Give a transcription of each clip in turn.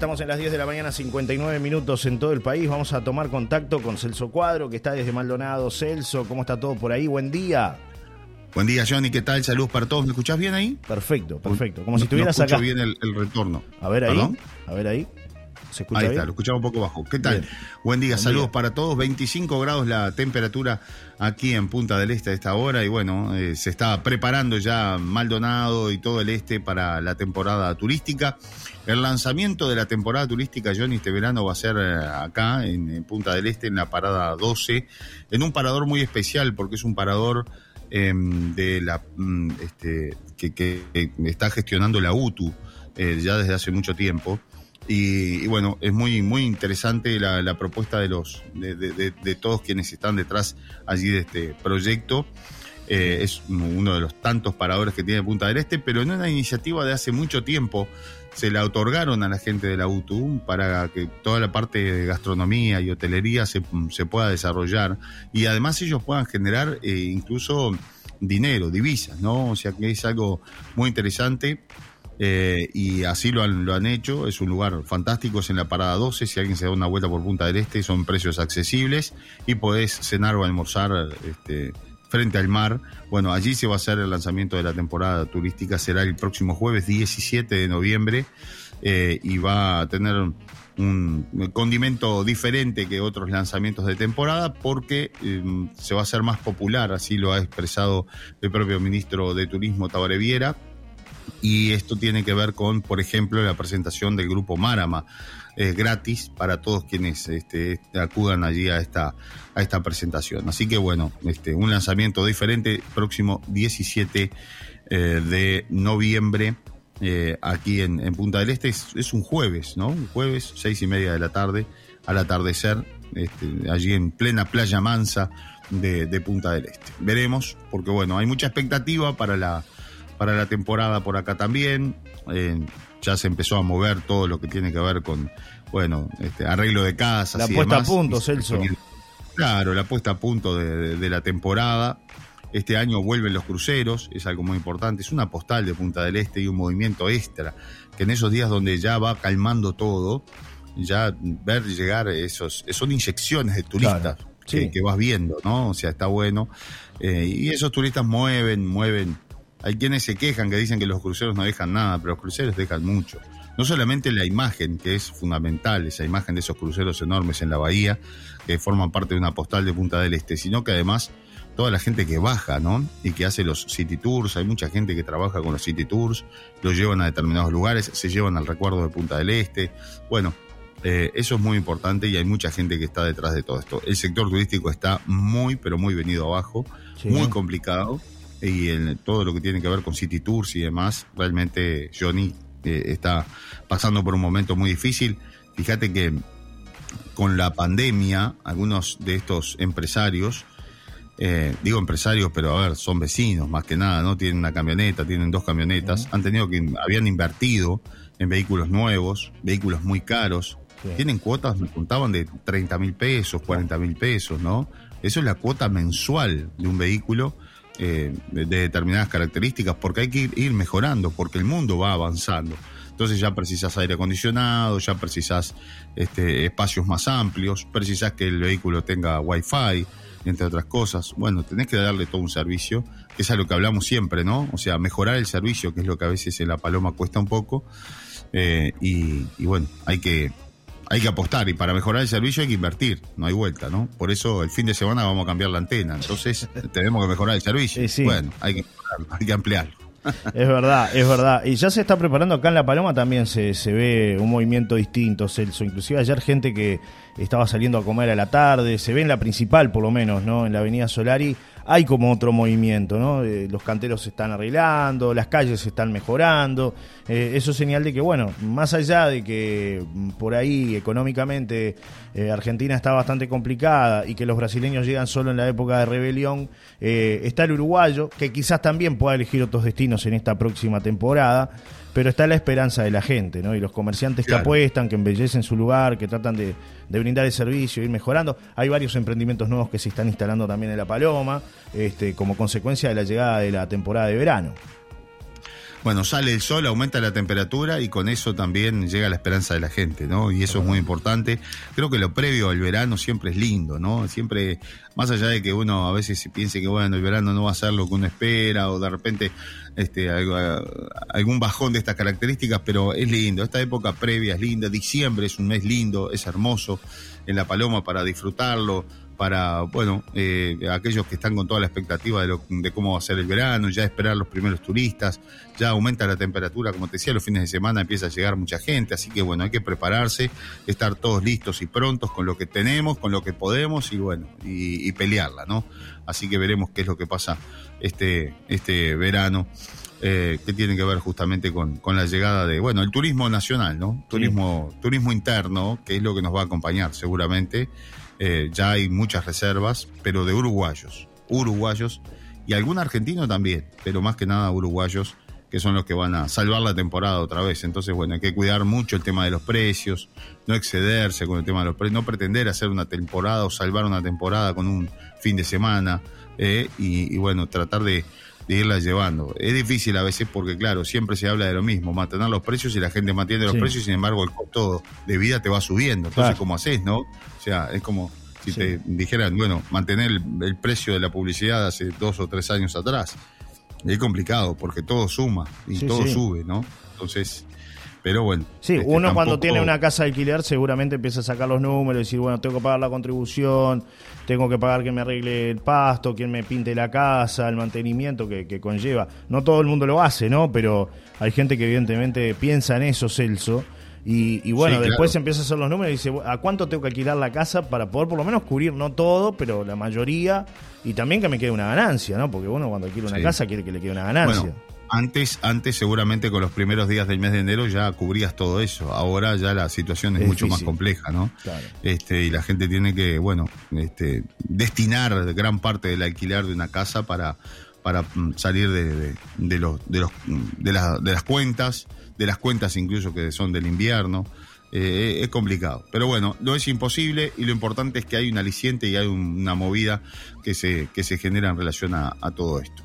estamos en las 10 de la mañana, 59 minutos en todo el país. Vamos a tomar contacto con Celso Cuadro, que está desde Maldonado. Celso, ¿cómo está todo por ahí? Buen día. Buen día, Johnny. ¿Qué tal? Saludos para todos. ¿Me escuchás bien ahí? Perfecto, perfecto. Como si estuvieras no acá. bien el, el, retorno. A ver ahí. A ver ahí. ¿Se escucha ahí está, lo escuchamos un poco bajo. ¿Qué tal? Bien. Buen día, Buen saludos día. para todos. 25 grados la temperatura aquí en Punta del Este a esta hora. Y bueno, eh, se está preparando ya Maldonado y todo el este para la temporada turística. El lanzamiento de la temporada turística, Johnny, este verano va a ser eh, acá en, en Punta del Este, en la parada 12, en un parador muy especial porque es un parador eh, de la mm, este, que está gestionando la UTU eh, ya desde hace mucho tiempo. Y, y bueno, es muy, muy interesante la, la propuesta de los de, de- de- todos quienes están detrás allí de este proyecto. Eh, es uno de los tantos paradores que tiene Punta del Este, pero en una iniciativa de hace mucho tiempo se la otorgaron a la gente de la UTU para que toda la parte de gastronomía y hotelería se, se pueda desarrollar y además ellos puedan generar eh, incluso dinero, divisas, ¿no? O sea que es algo muy interesante eh, y así lo han, lo han hecho. Es un lugar fantástico, es en la parada 12. Si alguien se da una vuelta por Punta del Este, son precios accesibles y podés cenar o almorzar este, frente al mar. Bueno, allí se va a hacer el lanzamiento de la temporada turística. Será el próximo jueves 17 de noviembre eh, y va a tener un condimento diferente que otros lanzamientos de temporada porque eh, se va a hacer más popular, así lo ha expresado el propio ministro de Turismo Tabaré Viera y esto tiene que ver con, por ejemplo, la presentación del grupo Marama, eh, gratis para todos quienes este, acudan allí a esta, a esta presentación. Así que bueno, este, un lanzamiento diferente próximo 17 eh, de noviembre. eh, aquí en, Punta del Este es, es un jueves, ¿no? Un jueves, seis y media de la tarde, al atardecer, este, allí en plena playa mansa de Punta del Este. Veremos, porque bueno, hay mucha expectativa para la, para la temporada por acá también. Eh, ya se empezó a mover todo lo que tiene que ver con, bueno, este, arreglo de casas. La y puesta a punto, Celso. Claro, la puesta a punto de, de- de la temporada. Este año vuelven los cruceros, es algo muy importante. Es una postal de Punta del Este y un movimiento extra. Que en esos días donde ya va calmando todo, ya ver llegar esos, son inyecciones de turistas Claro, que, sí. que vas viendo, ¿no? O sea, está bueno. Eh, y esos turistas mueven, mueven. Hay quienes se quejan que dicen que los cruceros no dejan nada, pero los cruceros dejan mucho. No solamente la imagen, que es fundamental, esa imagen de esos cruceros enormes en la bahía, que forman parte de una postal de Punta del Este, sino que además toda la gente que baja, ¿no? Y que hace los city tours, hay mucha gente que trabaja con los city tours, los llevan a determinados lugares, se llevan al recuerdo de Punta del Este. Bueno, eh, eso es muy importante y hay mucha gente que está detrás de todo esto. El sector turístico está muy, pero muy venido abajo, Sí. muy complicado y el- todo lo que tiene que ver con city tours y demás, realmente Johnny eh, está pasando por un momento muy difícil. Fíjate que con la pandemia, algunos de estos empresarios, eh, digo empresarios, pero a ver, son vecinos más que nada, ¿no? Tienen una camioneta, tienen dos camionetas, han tenido que, habían invertido en vehículos nuevos, vehículos muy caros, tienen cuotas, me contaban de 30 mil pesos, 40 mil pesos, ¿no? Eso es la cuota mensual de un vehículo eh, de, de determinadas características, porque hay que ir, mejorando, porque el mundo va avanzando. Entonces ya precisas aire acondicionado, ya precisas este, espacios más amplios, precisas que el vehículo tenga wifi, entre otras cosas. Bueno, tenés que darle todo un servicio, que es a lo que hablamos siempre, ¿no? O sea, mejorar el servicio, que es lo que a veces en la paloma cuesta un poco. eh, y bueno, hay que, hay que apostar y para mejorar el servicio hay que invertir, no hay vuelta, ¿no? Por eso el fin de semana vamos a cambiar la antena, entonces tenemos que mejorar el servicio. Sí, sí. Bueno, hay que, hay que ampliarlo. Es verdad, es verdad. Y ya se está preparando acá en La Paloma también se, se ve un movimiento distinto, Celso. Inclusive ayer gente que estaba saliendo a comer a la tarde, se ve en la principal por lo menos, ¿no? En la Avenida Solari hay como otro movimiento, ¿no? Eh, los canteros se están arreglando, las calles se están mejorando. Eh, eso es señal de que, bueno, más allá de que mm, por ahí económicamente eh, Argentina está bastante complicada y que los brasileños llegan solo en la época de rebelión, eh, está el uruguayo, que quizás también pueda elegir otros destinos en esta próxima temporada, pero está la esperanza de la gente, ¿no? Y los comerciantes que apuestan, que embellecen su lugar, que tratan de, de brindar el servicio, ir mejorando. Hay varios emprendimientos nuevos que se están instalando también en La Paloma, este, como consecuencia de la llegada de la temporada de verano. bueno, sale el sol, aumenta la temperatura y con eso también llega la esperanza de la gente, ¿no? Y eso es muy importante. Creo que lo previo al verano siempre es lindo, ¿no? Siempre, más allá de que uno a veces piense que, bueno, el verano no va a ser lo que uno espera o de repente este, algún bajón de estas características, pero es lindo. Esta época previa es linda, diciembre es un mes lindo, es hermoso en La Paloma para disfrutarlo para, bueno, eh, aquellos que están con toda la expectativa de, lo, de cómo va a ser el verano, ya esperar los primeros turistas, ya aumenta la temperatura, como te decía, los fines de semana empieza a llegar mucha gente, así que bueno, hay que prepararse, estar todos listos y prontos con lo que tenemos, con lo que podemos y bueno, y, pelearla, ¿no? Así que veremos qué es lo que pasa este, este verano. Eh, que tiene que ver justamente con, con, la llegada de, bueno, el turismo nacional, ¿no? Turismo, turismo interno, que es lo que nos va a acompañar seguramente. Eh, ya hay muchas reservas, pero de uruguayos, uruguayos y algún argentino también, pero más que nada uruguayos que son los que van a salvar la temporada otra vez. Entonces, bueno, hay que cuidar mucho el tema de los precios, no excederse con el tema de los precios, no pretender hacer una temporada o salvar una temporada con un fin de semana eh, y, bueno, tratar de, irla llevando. Es difícil a veces porque, claro, siempre se habla de lo mismo, mantener los precios y la gente mantiene los precios, sin embargo, el costo de vida te va subiendo. Entonces, ¿cómo haces, no? O sea, es como si te dijeran, bueno, mantener el, precio de la publicidad hace dos o tres años atrás. Es complicado porque todo suma y todo sube, ¿no? Entonces, pero bueno. Sí, este, uno cuando tiene una casa de alquiler seguramente empieza a sacar los números y decir, bueno, tengo que pagar la contribución, tengo que pagar que me arregle el pasto, quien me pinte la casa, el mantenimiento que, que, conlleva. No todo el mundo lo hace, ¿no? Pero hay gente que evidentemente piensa en eso, Celso. Y, bueno, después empieza a hacer los números y dice, ¿a cuánto tengo que alquilar la casa para poder por lo menos cubrir, no todo, pero la mayoría? Y también que me quede una ganancia, ¿no? Porque uno cuando alquila una casa quiere que le quede una ganancia. Antes, antes seguramente con los primeros días del mes de enero ya cubrías todo eso. Ahora ya la situación es, mucho más compleja, ¿no? Este, y la gente tiene que, bueno, este, destinar gran parte del alquiler de una casa para, para mm, salir de, de, los, de, los, de, de las cuentas de las cuentas incluso que son del invierno. Eh, es complicado. Pero bueno, no es imposible y lo importante es que hay un aliciente y hay una movida que se, que se genera en relación a, todo esto.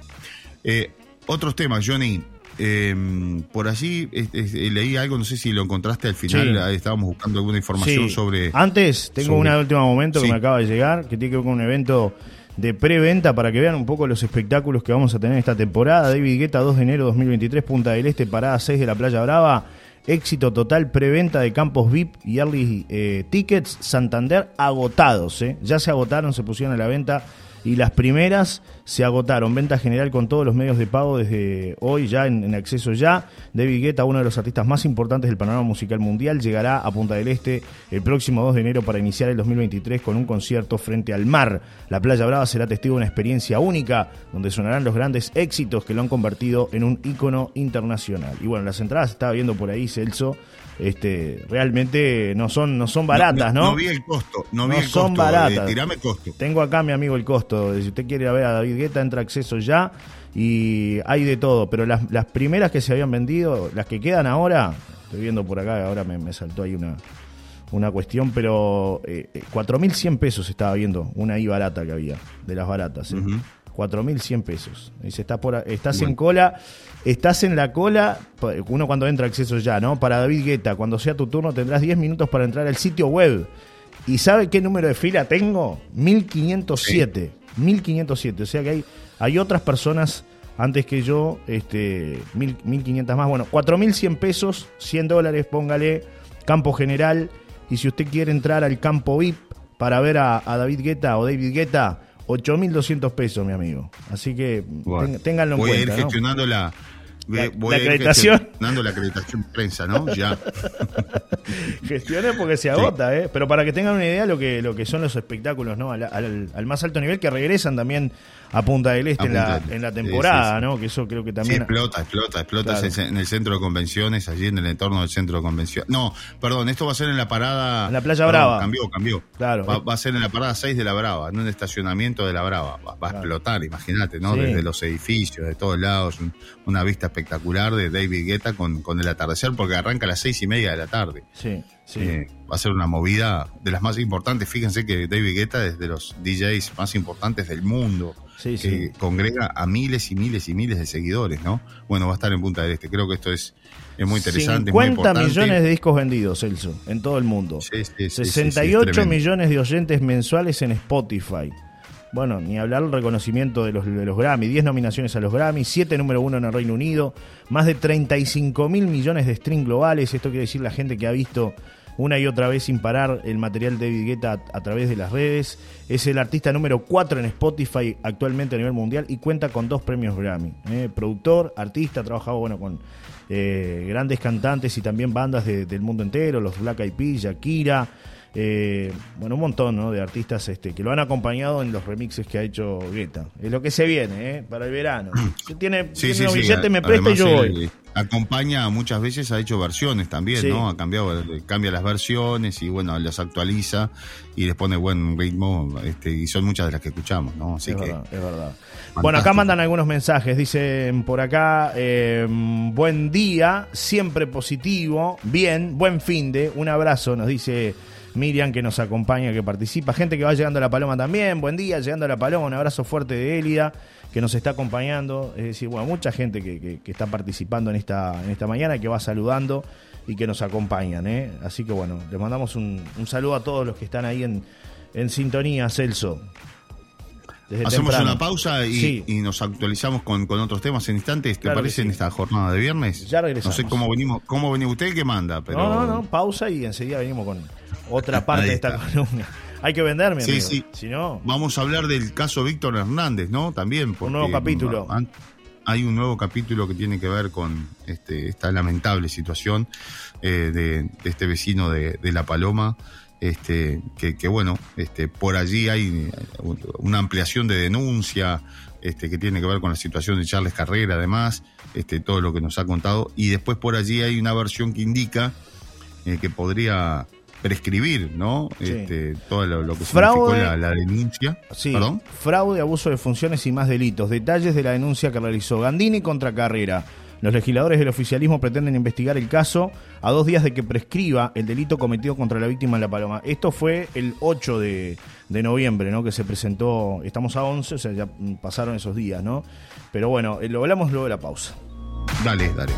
Eh, otros temas, Johnny. Em, por allí leí algo, no sé si lo encontraste al final, estábamos buscando alguna información sobre... Antes, tengo una última momento que me acaba de llegar, que tiene que ver con un evento de preventa para que vean un poco los espectáculos que vamos a tener esta temporada. David Guetta, 2 de enero 2023, Punta del Este, parada 6 de la Playa Brava. Éxito total, preventa de campos VIP y early eh, tickets. Santander agotados, eh. ya se agotaron, se pusieron a la venta y las primeras se agotaron. Venta general con todos los medios de pago desde hoy, ya en, acceso ya. David Guetta, uno de los artistas más importantes del panorama musical mundial, llegará a Punta del Este el próximo 2 de enero para iniciar el 2023 con un concierto frente al mar. La Playa Brava será testigo de una experiencia única donde sonarán los grandes éxitos que lo han convertido en un ícono internacional. Y bueno, las entradas estaba viendo por ahí, Celso este, realmente no son, no son baratas, ¿no? No, vi el costo, no, vi el son costo, baratas. tirame costo. Tengo acá, mi amigo, el costo. Si usted quiere ir a ver a David Guetta, entra acceso ya y hay de todo. Pero las, las primeras que se habían vendido, las que quedan ahora, estoy viendo por acá, ahora me, saltó ahí una, una cuestión, pero eh, 4.100 eh, pesos estaba viendo una I barata que había, de las baratas. ¿eh? 4.100 pesos. Dice, estás, por, estás en cola, estás en la cola, uno cuando entra acceso ya, ¿no? Para David Guetta, cuando sea tu turno tendrás 10 minutos para entrar al sitio web. ¿Y sabe qué número de fila tengo? 1507. 1507. O sea que hay, hay otras personas antes que yo, este, 1500 más. Bueno, 4100 pesos, 100 dólares, póngale, campo general. Y si usted quiere entrar al campo VIP para ver a, a David Guetta o David Guetta, 8.200 pesos, mi amigo. Así que ténganlo en cuenta. Voy a ir gestionando la, la, voy acreditación. Dando la acreditación prensa, ¿no? Ya. Gestione porque se agota, ¿eh? Pero para que tengan una idea lo que, lo que son los espectáculos, ¿no? Al, más alto nivel que regresan también a Punta del Este en, la, en la temporada, ¿no? Que eso creo que también. explota, explota, explota en el centro de convenciones, allí en el entorno del centro de convenciones. No, perdón, esto va a ser en la parada. En la Playa Brava. Cambió, cambió. Claro. Va, a ser en la parada 6 de la Brava, en un estacionamiento de la Brava. Va, a explotar, imagínate, ¿no? Desde los edificios, de todos lados, una vista espectacular de David Guetta con, con el atardecer, porque arranca a las seis y media de la tarde. Sí, sí. Eh, va a ser una movida de las más importantes. Fíjense que David Guetta es de los DJs más importantes del mundo. Sí, que sí. congrega a miles y miles y miles de seguidores, ¿no? Bueno, va a estar en Punta del Este. Creo que esto es, es muy interesante, muy 50 importante. millones de discos vendidos, Celso, en todo el mundo. Sí, sí, sí, sí, sí, 68 es tremendo. millones de oyentes mensuales en Spotify. Bueno, ni hablar el reconocimiento de los, Grammy, 10 nominaciones a los Grammy, 7 número 1 en el Reino Unido, más de 35 mil millones de streams globales. Esto quiere decir la gente que ha visto una y otra vez sin parar el material de David Guetta a, través de las redes. Es el artista número 4 en Spotify actualmente a nivel mundial y cuenta con dos premios Grammy. ¿eh? Productor, artista, ha trabajado bueno, con eh, grandes cantantes y también bandas de- del mundo entero, los Black Eyed Peas, Shakira. Eh, bueno, un montón ¿no? de artistas este, que lo han acompañado en los remixes que ha hecho Guetta. Es lo que se viene ¿eh? para el verano. Si tiene, Sí, tiene sí, unos sí. billetes, me presta y yo él, voy. eh, Acompaña muchas veces, ha hecho versiones también. ¿no? Ha cambiado, eh, cambia las versiones y bueno, las actualiza y les pone buen ritmo, este, y son muchas de las que escuchamos, ¿no? Así es que verdad, es verdad. Bueno, acá mandan algunos mensajes. Dicen por acá, eh, buen día, siempre positivo, bien, buen fin de, un abrazo, nos dice Miriam que nos acompaña, que participa. Gente que va llegando a La Paloma también, buen día, llegando a La Paloma, un abrazo fuerte de Elida que nos está acompañando. Es decir, bueno, mucha gente que, que- que está participando en esta, en esta mañana, que va saludando y que nos acompañan. ¿eh? Así que bueno, les mandamos un, un saludo a todos los que están ahí en, en sintonía, Celso. Hacemos temprano. una pausa y, Sí. y nos actualizamos con, con otros temas en instantes. ¿Te Claro parece en esta jornada de viernes? Ya regresamos. No sé cómo venimos, cómo venía usted el que manda, pero. No, no, no, pausa y enseguida venimos con otra parte de esta columna. Hay que venderme, Sí, amigo. sí. Si no, Vamos a hablar del caso Víctor Hernández, ¿no? También. Porque nuevo capítulo. Hay un nuevo capítulo que tiene que ver con este, esta lamentable situación eh, de, de este vecino de, de La Paloma. Este, que, que, bueno, este, por allí hay una ampliación de denuncia este, que tiene que ver con la situación de Charles Carrera, además, este, todo lo que nos ha contado. Y después por allí hay una versión que indica eh, que podría prescribir, ¿no? Sí. Este, todo lo, lo que Fraude. significó la, la denuncia. sí. ¿Perdón? Fraude, abuso de funciones y más delitos. Detalles de la denuncia que realizó Gandini contra Carrera. Los legisladores del oficialismo pretenden investigar el caso a dos días de que prescriba el delito cometido contra la víctima en La Paloma. Esto fue el 8 de, de noviembre, ¿no? Que se presentó, estamos a 11, o sea, ya pasaron esos días, ¿no? Pero bueno, eh, lo hablamos luego de la pausa. Dale, dale.